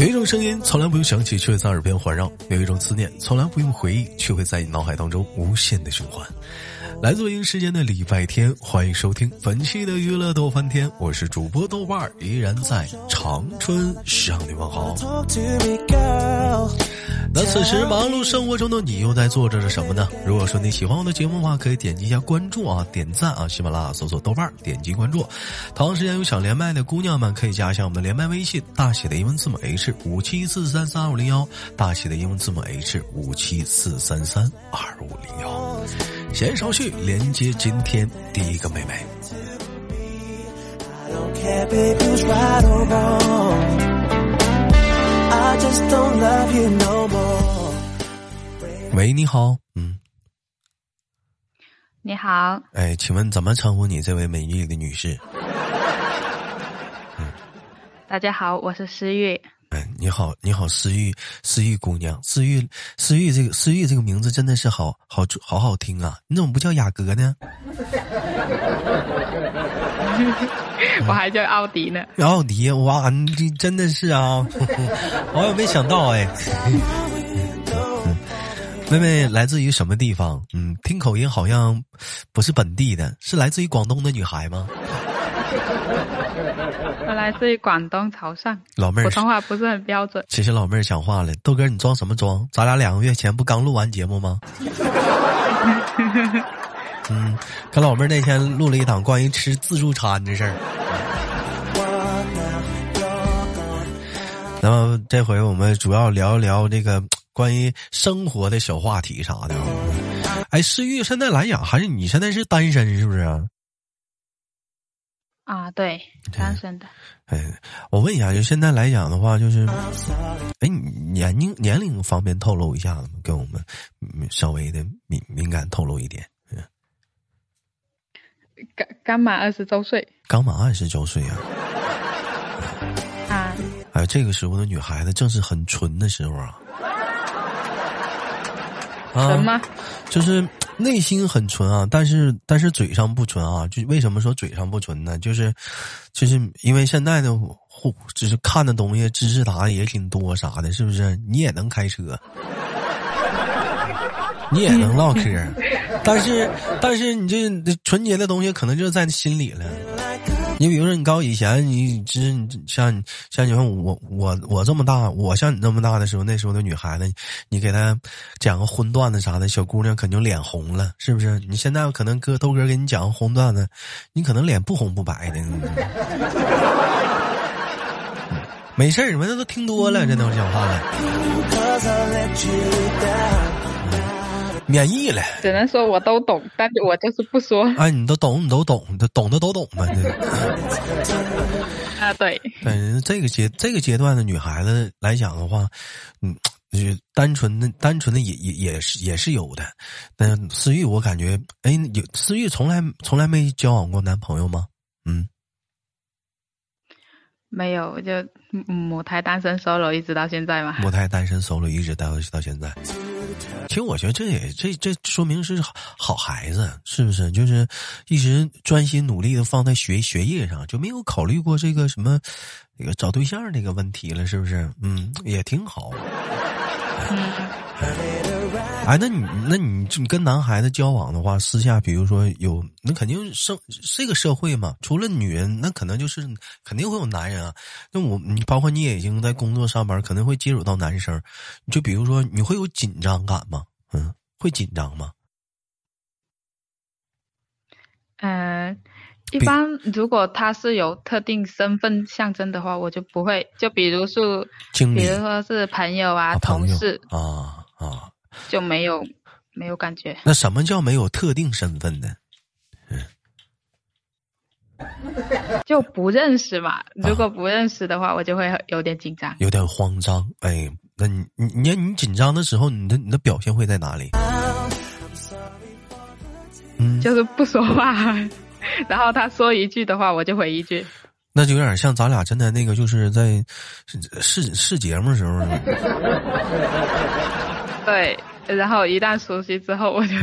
有一种声音从来不用想起，却会在耳边环绕；有一种思念从来不用回忆，却会在你脑海当中无限的循环。来自北京时间的礼拜天，欢迎收听本期的娱乐逗翻天，我是主播豆瓣儿，依然在长春向你问好。那此时忙碌生活中的你又在做着什么呢？如果说你喜欢我的节目的话，可以点击一下关注啊，点赞啊，喜马拉雅搜索豆瓣儿，点击关注。同时间有想连麦的姑娘们，可以加一下我们的连麦微信，大写的英文字母 H 五七四三三二五零幺，大写的英文字母 H 五七四三三二五零幺。闲少叙，连接今天第一个妹妹。喂，你好，嗯，你好，哎，请问怎么称呼你这位美丽的女士？大家好，我是思玉。哎，你好，你好，思玉，思玉姑娘，思玉，思玉这个思玉这个名字真的是好好好好听啊！你怎么不叫雅阁呢？我还叫奥迪呢。奥迪，哇，你真的是啊！我也没想到哎。妹妹来自于什么地方？嗯，听口音好像不是本地的，是来自于广东的女孩吗？我来自于广东潮汕，老妹儿普通话不是很标准。其实老妹儿讲话了，豆哥，你装什么装？咱俩两个月前不刚录完节目吗？嗯，跟老妹儿那天录了一档关于吃自助餐的事儿。那么这回我们主要聊一聊这个关于生活的小话题啥的。哎，思玉，现在来讲还是你现在是单身是不是？啊，对，单身的。哎，我问一下，就现在来讲的话，就是，哎，年龄年龄方便透露一下子吗？给我们稍微的敏敏感透露一点。刚刚满二十周岁。刚满二十周岁啊！啊！哎，这个时候的女孩子正是很纯的时候啊。什么？就是。内心很纯啊，但是但是嘴上不纯啊。就为什么说嘴上不纯呢？就是，就是因为现在的互，就是看的东西、知识答的也挺多啥的，是不是？你也能开车，你也能唠嗑，但是但是你这纯洁的东西可能就在心里了。你比如说，你告诉以前，你知像你像你看我我我这么大，我像你这么大的时候，那时候的女孩子，你给她讲个荤段子啥的，小姑娘肯定脸红了，是不是？你现在可能哥豆哥给你讲个荤段子，你可能脸不红不白的。没事儿，你们那都听多了，这都讲话了。免疫了，只能说我都懂，但是我就是不说。哎，你都懂，你都懂，懂的都懂嘛。啊，对。嗯，这个阶这个阶段的女孩子来讲的话，嗯，就单纯的单纯的也也也是也是有的。但思玉，我感觉，哎，有思玉从来从来没交往过男朋友吗？嗯，没有，就母胎单身 solo 一直到现在嘛。母胎单身 solo 一直到到现在。其实我觉得这也这这说明是好孩子，是不是？就是一直专心努力的放在学学业上，就没有考虑过这个什么那个找对象那个问题了，是不是？嗯，也挺好。哎，那你那你你跟男孩子交往的话，私下比如说有，那肯定社这个社会嘛，除了女人，那可能就是肯定会有男人啊。那我你包括你也已经在工作上班，可能会接触到男生，就比如说你会有紧张感吗？嗯，会紧张吗？嗯，一般如果他是有特定身份象征的话，我就不会。就比如说，比如说是朋友啊、同事啊啊。就没有没有感觉。那什么叫没有特定身份呢？嗯，就不认识嘛。如果不认识的话，我就会有点紧张，有点慌张。哎，那你你你你紧张的时候，你的你的表现会在哪里？嗯，就是不说话，然后他说一句的话，我就回一句。那就有点像咱俩真的那个，就是在试试节目时候。对，然后一旦熟悉之后，我就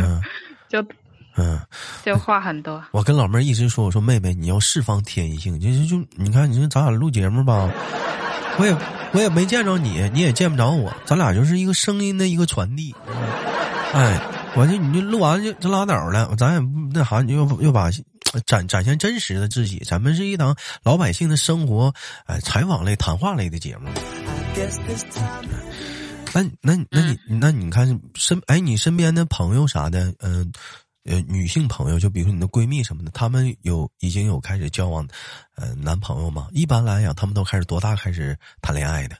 就嗯，就话很多。我跟老妹儿一直说，我说妹妹，你要释放天性，就是就你看，你说咱俩录节目吧，我也我也没见着你，你也见不着我，咱俩就是一个声音的一个传递。哎，我就你就录完就就拉倒了，咱也那啥，你又又把展展现真实的自己。咱们是一档老百姓的生活，呃，采访类、谈话类的节目。那那那你那你看身哎，你身边的朋友啥的，嗯呃，女性朋友，就比如说你的闺蜜什么的，她们有已经有开始交往，呃，男朋友吗？一般来讲，他们都开始多大开始谈恋爱的？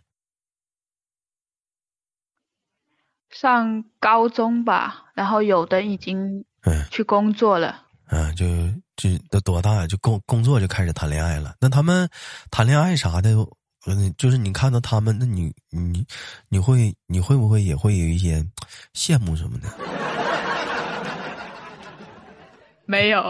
上高中吧，然后有的已经嗯去工作了，嗯，就就都多大就工工作就开始谈恋爱了？那他们谈恋爱啥的，嗯，就是你看到他们，那你你你会你会不会也会有一些羡慕什么的？没有，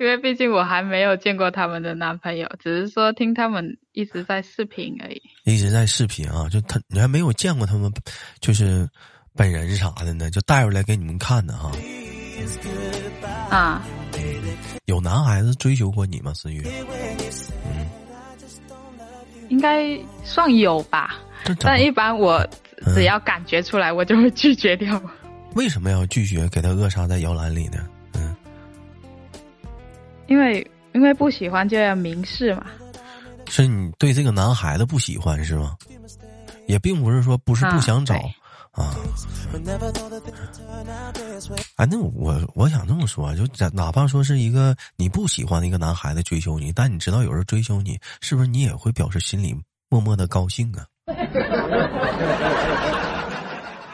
因为毕竟我还没有见过他们的男朋友，只是说听他们一直在视频而已。一直在视频啊，就他你还没有见过他们，就是本人啥的呢，就带出来给你们看的哈。啊，有男孩子追求过你吗，思雨？嗯，应该算有吧，但一般我只要感觉出来，我就会拒绝掉。为什么要拒绝？给他扼杀在摇篮里呢？嗯因为因为不喜欢就要明示嘛，是你对这个男孩子不喜欢是吗？也并不是说不是不想找啊。哎，那我我想这么说，就哪怕说是一个你不喜欢的一个男孩子追求你，但你知道有人追求你，是不是你也会表示心里默默的高兴啊？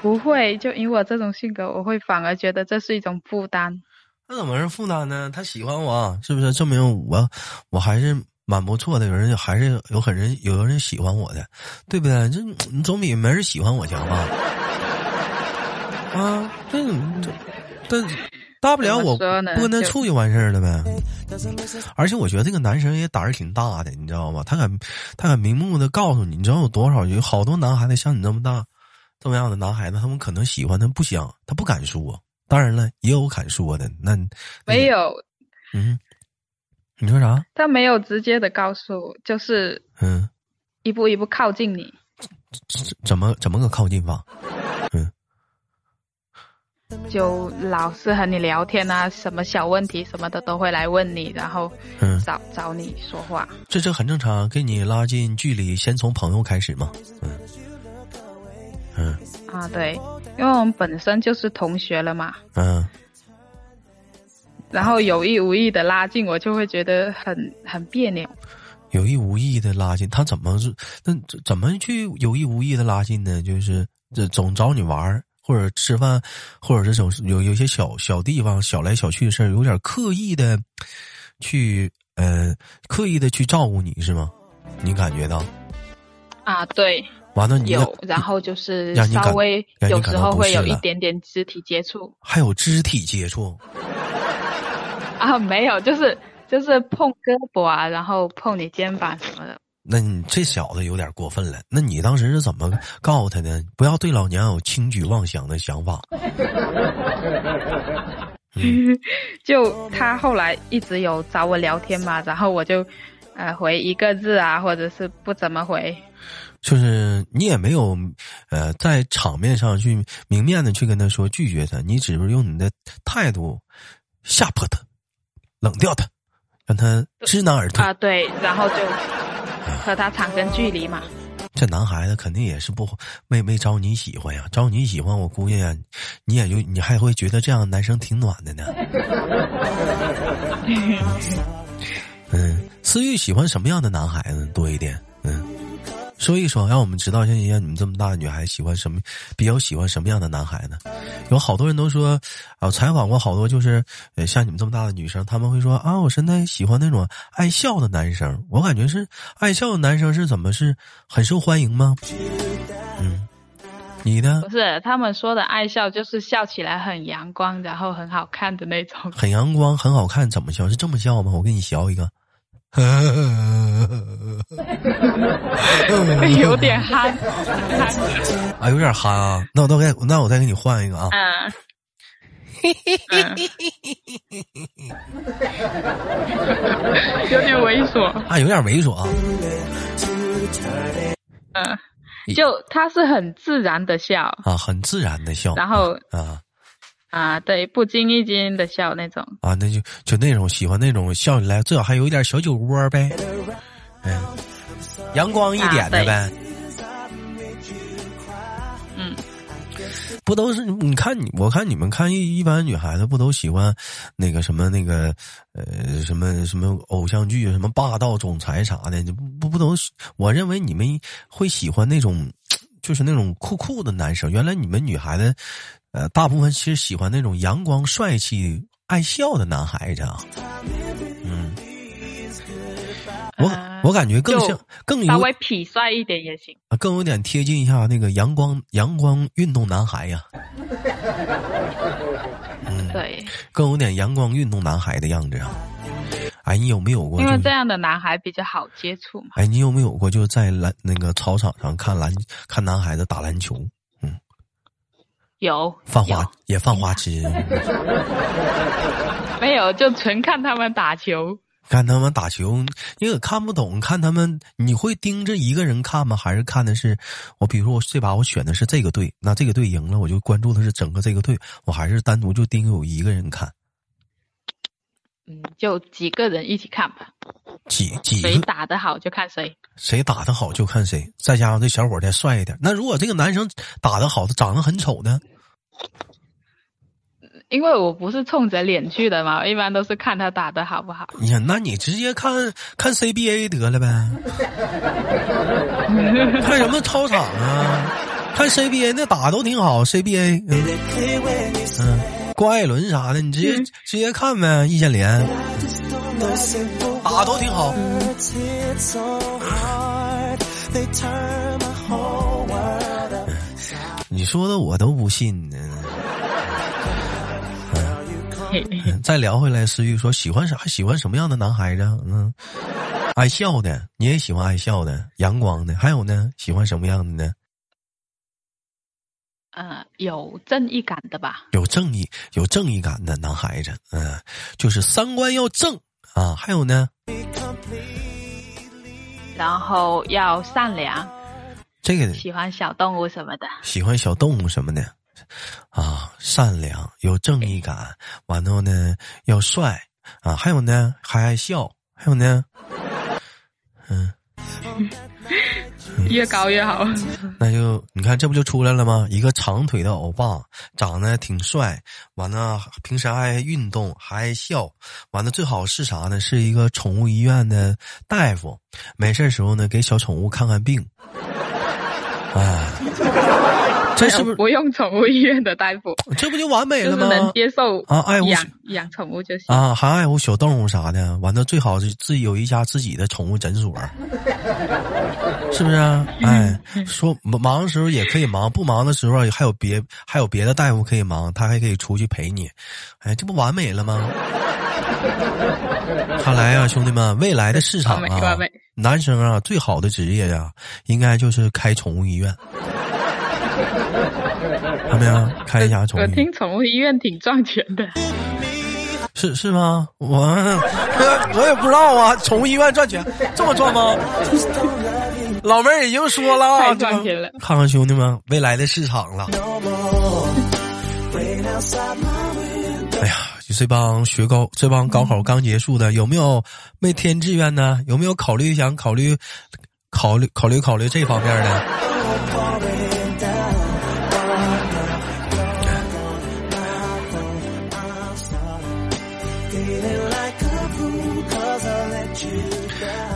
不会，就以我这种性格，我会反而觉得这是一种负担。那怎么是负担呢？他喜欢我，是不是证明我我还是蛮不错的？有人还是有很人有人喜欢我的，对不对？这你总比没人喜欢我强吧？啊，这这，但大不了我不跟他处就完事儿了呗。而且我觉得这个男生也胆儿挺大的，你知道吗？他敢他敢明目的告诉你，你知道有多少有好多男孩子像你这么大这么样的男孩子，他们可能喜欢他不想，他不敢说。当然了，也有敢说的。那没有，嗯，你说啥？他没有直接的告诉，就是嗯，一步一步靠近你。怎么怎么个靠近法？嗯，就老是和你聊天啊，什么小问题什么的都会来问你，然后嗯找找你说话。这这很正常，跟你拉近距离，先从朋友开始嘛。嗯嗯啊对。因为我们本身就是同学了嘛，嗯，然后有意无意的拉近，我就会觉得很很别扭。有意无意的拉近，他怎么是那怎么去有意无意的拉近呢？就是这总找你玩或者吃饭，或者是总有有些小小地方小来小去的事儿，有点刻意的去呃刻意的去照顾你是吗？你感觉到？啊，对。完了，你有，然后就是稍微有时候会有一点点肢体接触，还有肢体接触啊？没有，就是就是碰胳膊啊，然后碰你肩膀什么的。那你这小子有点过分了。那你当时是怎么告诉他的？不要对老娘有轻举妄想的想法。就他后来一直有找我聊天嘛，然后我就呃回一个字啊，或者是不怎么回。就是你也没有，呃，在场面上去明面的去跟他说拒绝他，你只是用你的态度吓破他，冷掉他，让他知难而退啊。对，然后就和他产生距离嘛。这男孩子肯定也是不没没招你喜欢呀，招你喜欢，我估计呀，你也就你还会觉得这样的男生挺暖的呢。嗯，思玉喜欢什么样的男孩子多一点？嗯。说一说，让我们知道，像像你们这么大的女孩喜欢什么，比较喜欢什么样的男孩呢？有好多人都说，啊，采访过好多，就是呃像你们这么大的女生，他们会说啊，我现在喜欢那种爱笑的男生。我感觉是爱笑的男生是怎么是很受欢迎吗？嗯，你呢？不是，他们说的爱笑就是笑起来很阳光，然后很好看的那种。很阳光，很好看，怎么笑？是这么笑吗？我给你学一个。有点憨，啊，有点憨啊！那我再给，那我再给你换一个啊！嗯，有点猥琐啊，有点猥琐啊！嗯，就他是很自然的笑啊，很自然的笑，然后啊啊，对，不经意间的笑那种。啊，那就就那种喜欢那种笑起来最好还有一点小酒窝呗，嗯，阳光一点的呗。不都是你看你我看你们看一一般女孩子不都喜欢那个什么那个呃什么什么偶像剧什么霸道总裁啥的不不不都我认为你们会喜欢那种就是那种酷酷的男生。原来你们女孩子呃大部分其实喜欢那种阳光帅气爱笑的男孩子啊。嗯，我。我感觉更像，更稍微痞帅一点也行啊，更有点贴近一下那个阳光阳光运动男孩呀。嗯，对，更有点阳光运动男孩的样子啊。哎，你有没有过？因为这样的男孩比较好接触嘛。哎，你有没有过就在篮那个操场上看篮看男孩子打篮球？嗯，有。犯花也犯花痴？没有，就纯看他们打球。看他们打球，你可看不懂。看他们，你会盯着一个人看吗？还是看的是我？比如说，我这把我选的是这个队，那这个队赢了，我就关注的是整个这个队。我还是单独就盯有一个人看。嗯，就几个人一起看吧。几几谁打得好就看谁，谁打得好就看谁。再加上这小伙再帅一点，那如果这个男生打得好，他长得很丑呢？因为我不是冲着脸去的嘛，一般都是看他打的好不好。你看，那你直接看看 CBA 得了呗，看什么操场啊？看 CBA 那打都挺好，CBA，嗯，郭艾伦啥的，你直接直接看呗，易建联打都挺好。你说的我都不信呢。再聊回来，思玉说喜欢啥？喜欢什么样的男孩子？嗯，爱笑的，你也喜欢爱笑的，阳光的。还有呢，喜欢什么样的呢？呃，有正义感的吧？有正义、有正义感的男孩子，嗯，就是三观要正啊。还有呢？然后要善良。这个喜欢小动物什么的。喜欢小动物什么的。啊，善良有正义感，完后呢要帅啊，还有呢还爱笑，还有呢，嗯，越高越好。那就你看，这不就出来了吗？一个长腿的欧巴，长得挺帅，完了平时爱运动，还爱笑，完了最好是啥呢？是一个宠物医院的大夫，没事时候呢给小宠物看看病，哎。这是不是不用宠物医院的大夫？这不就完美了吗？能接受啊，爱护养养宠物就行啊，还爱护小动物啥的。完了，最好是自己有一家自己的宠物诊所，是不是？哎，说忙的时候也可以忙，不忙的时候还有别还有别的大夫可以忙，他还可以出去陪你。哎，这不完美了吗？看来啊，兄弟们，未来的市场啊，男生啊，最好的职业呀，应该就是开宠物医院。怎么样？开一家宠物？我听宠物医院挺赚钱的，是是吗？我 我也不知道啊。宠物医院赚钱这么赚吗？老妹儿已经说了，太赚钱了。看看兄弟们未来的市场了。哎呀，这帮学高，这帮高考刚结束的，有没有没填志愿呢？有没有考虑想考虑考虑考虑考虑这方面的？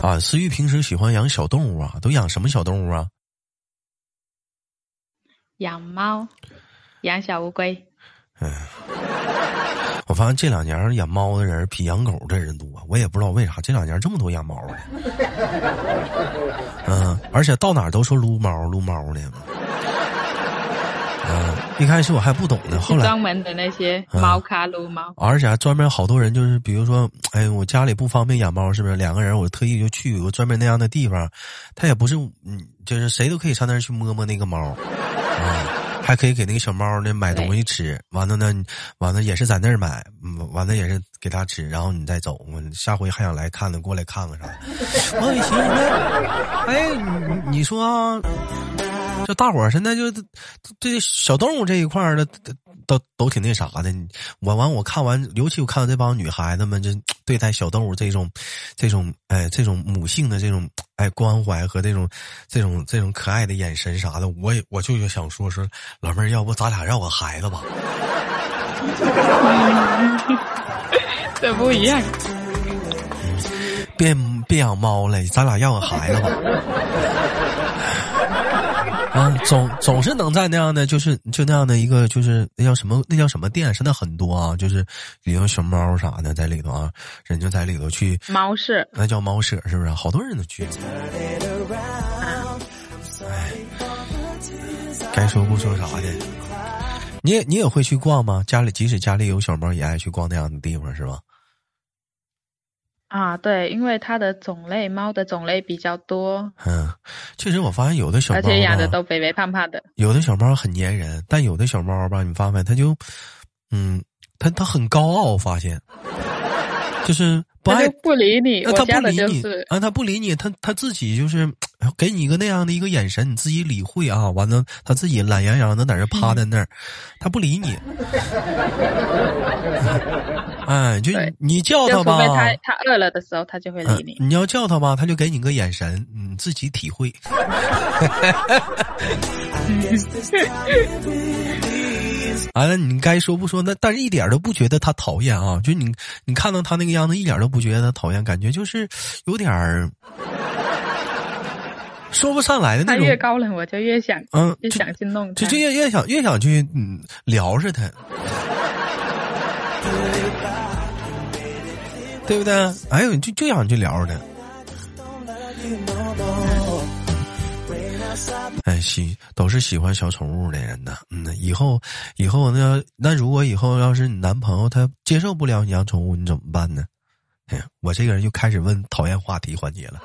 啊，思玉平时喜欢养小动物啊，都养什么小动物啊？养猫，养小乌龟。嗯，我发现这两年养猫的人比养狗的人多，我也不知道为啥这两年这么多养猫的。嗯，而且到哪都说撸猫撸猫的。嗯，一开始我还不懂呢，后来专门的那些猫咖撸猫，而且还专门好多人就是，比如说，哎，我家里不方便养猫，是不是？两个人我特意就去有个专门那样的地方，他也不是，嗯，就是谁都可以上那儿去摸摸那个猫，啊，还可以给那个小猫呢买东西吃。完了呢，完了也是在那儿买，完了也是给它吃，然后你再走。我下回还想来看呢，过来看看啥？我一寻思，哎，你说。这大伙儿现在就这小动物这一块儿的都都挺那啥的。我完我看完，尤其我看到这帮女孩子们，就对待小动物这种这种哎这种母性的这种哎关怀和这种这种这种可爱的眼神啥的，我也我就想说说老妹儿，要不咱俩要个孩子吧？这不一样。别别养猫了，咱俩要个孩子吧。啊，总总是能在那样的，就是就那样的一个，就是那叫什么，那叫什么店？现在很多啊，就是里头小猫啥的在里头啊，人就在里头去猫舍，那叫猫舍是不是？好多人都去。哎，该说不说啥的，你也你也会去逛吗？家里即使家里有小猫，也爱去逛那样的地方是吧？啊，对，因为它的种类，猫的种类比较多。嗯，确实，我发现有的小猫，而且养的都肥肥胖胖的。有的小猫很粘人，但有的小猫吧，你发现它就，嗯，它它很高傲，我发现，就是不爱不理你，他不理你啊，他不理你，他他自己就是给你一个那样的一个眼神，你自己理会啊。完了，他自己懒洋洋的在那趴在那儿，他不理你。哎，就你叫他吧，他他饿了的时候，他就会理你。你要叫他吧，他就给你个眼神，你自己体会。完了，你该说不说，那但是一点都不觉得他讨厌啊！就你，你看到他那个样子，一点都不觉得他讨厌，感觉就是有点儿 说不上来的那种。他越高冷，我就越想，嗯，越想去弄，就就越越想越想去嗯聊着他。对不对？哎呦，就就想去聊的。哎，喜都是喜欢小宠物的人呢。嗯，以后以后那那如果以后要是你男朋友他接受不了你养宠物，你怎么办呢？哎，我这个人就开始问讨厌话题环节了。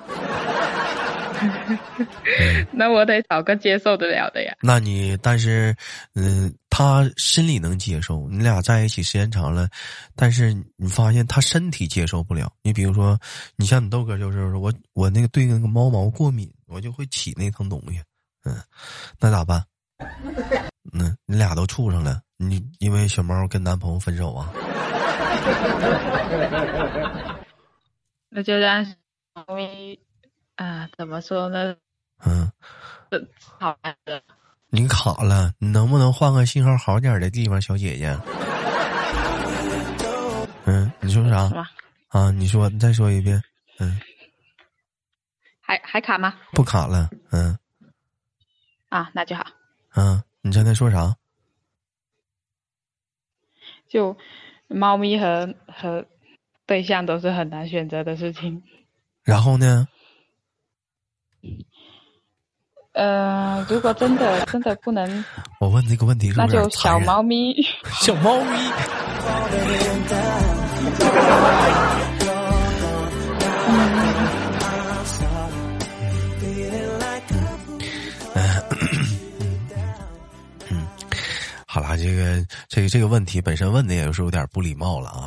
那我得找个接受得了的呀。那你但是，嗯，他心里能接受，你俩在一起时间长了，但是你发现他身体接受不了。你比如说，你像你豆哥就是我，我那个对那个猫毛过敏，我就会起那层东西。嗯，那咋办？嗯，你俩都处上了，你因为小猫跟男朋友分手啊？那就让猫咪。啊，怎么说呢？嗯，卡了。你卡了，你能不能换个信号好点的地方，小姐姐？嗯，你说啥？啊，你说，你再说一遍。嗯，还还卡吗？不卡了。嗯。啊，那就好。嗯，你刚才说啥？就猫咪和和对象都是很难选择的事情。然后呢？呃，如果真的真的不能，我问这个问题是那就小猫咪，小猫咪。嗯好了，这个这个这个问题本身问的也是有点不礼貌了啊。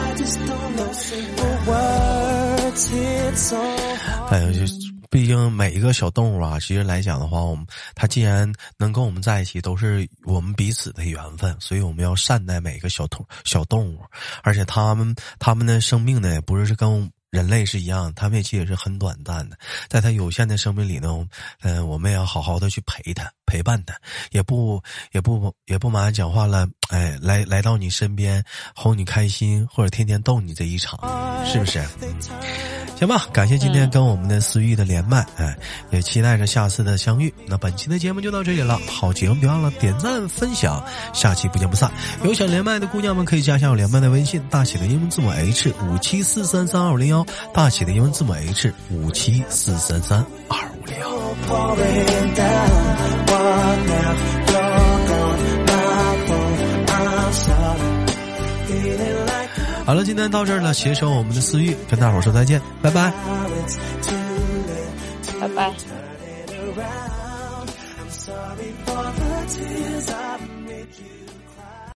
哎呀，就。毕竟每一个小动物啊，其实来讲的话，我们它既然能跟我们在一起，都是我们彼此的缘分，所以我们要善待每一个小动小动物，而且它们它们的生命呢，也不是跟人类是一样，它们其实也是很短暂的，在它有限的生命里呢，嗯，我们也要好好的去陪它，陪伴的，也不也不也不马上讲话了，哎，来来到你身边哄你开心，或者天天逗你这一场，是不是？行吧，感谢今天跟我们的思域的连麦，哎，也期待着下次的相遇。那本期的节目就到这里了，好节目别忘了点赞分享，下期不见不散。有想连麦的姑娘们可以加下我连麦的微信，大写的英文字母 H 五七四三三二五零幺，大写的英文字母 H 五七四三三二五。好了，今天到这儿了，携手我们的思域，跟大伙说再见，拜拜，拜拜。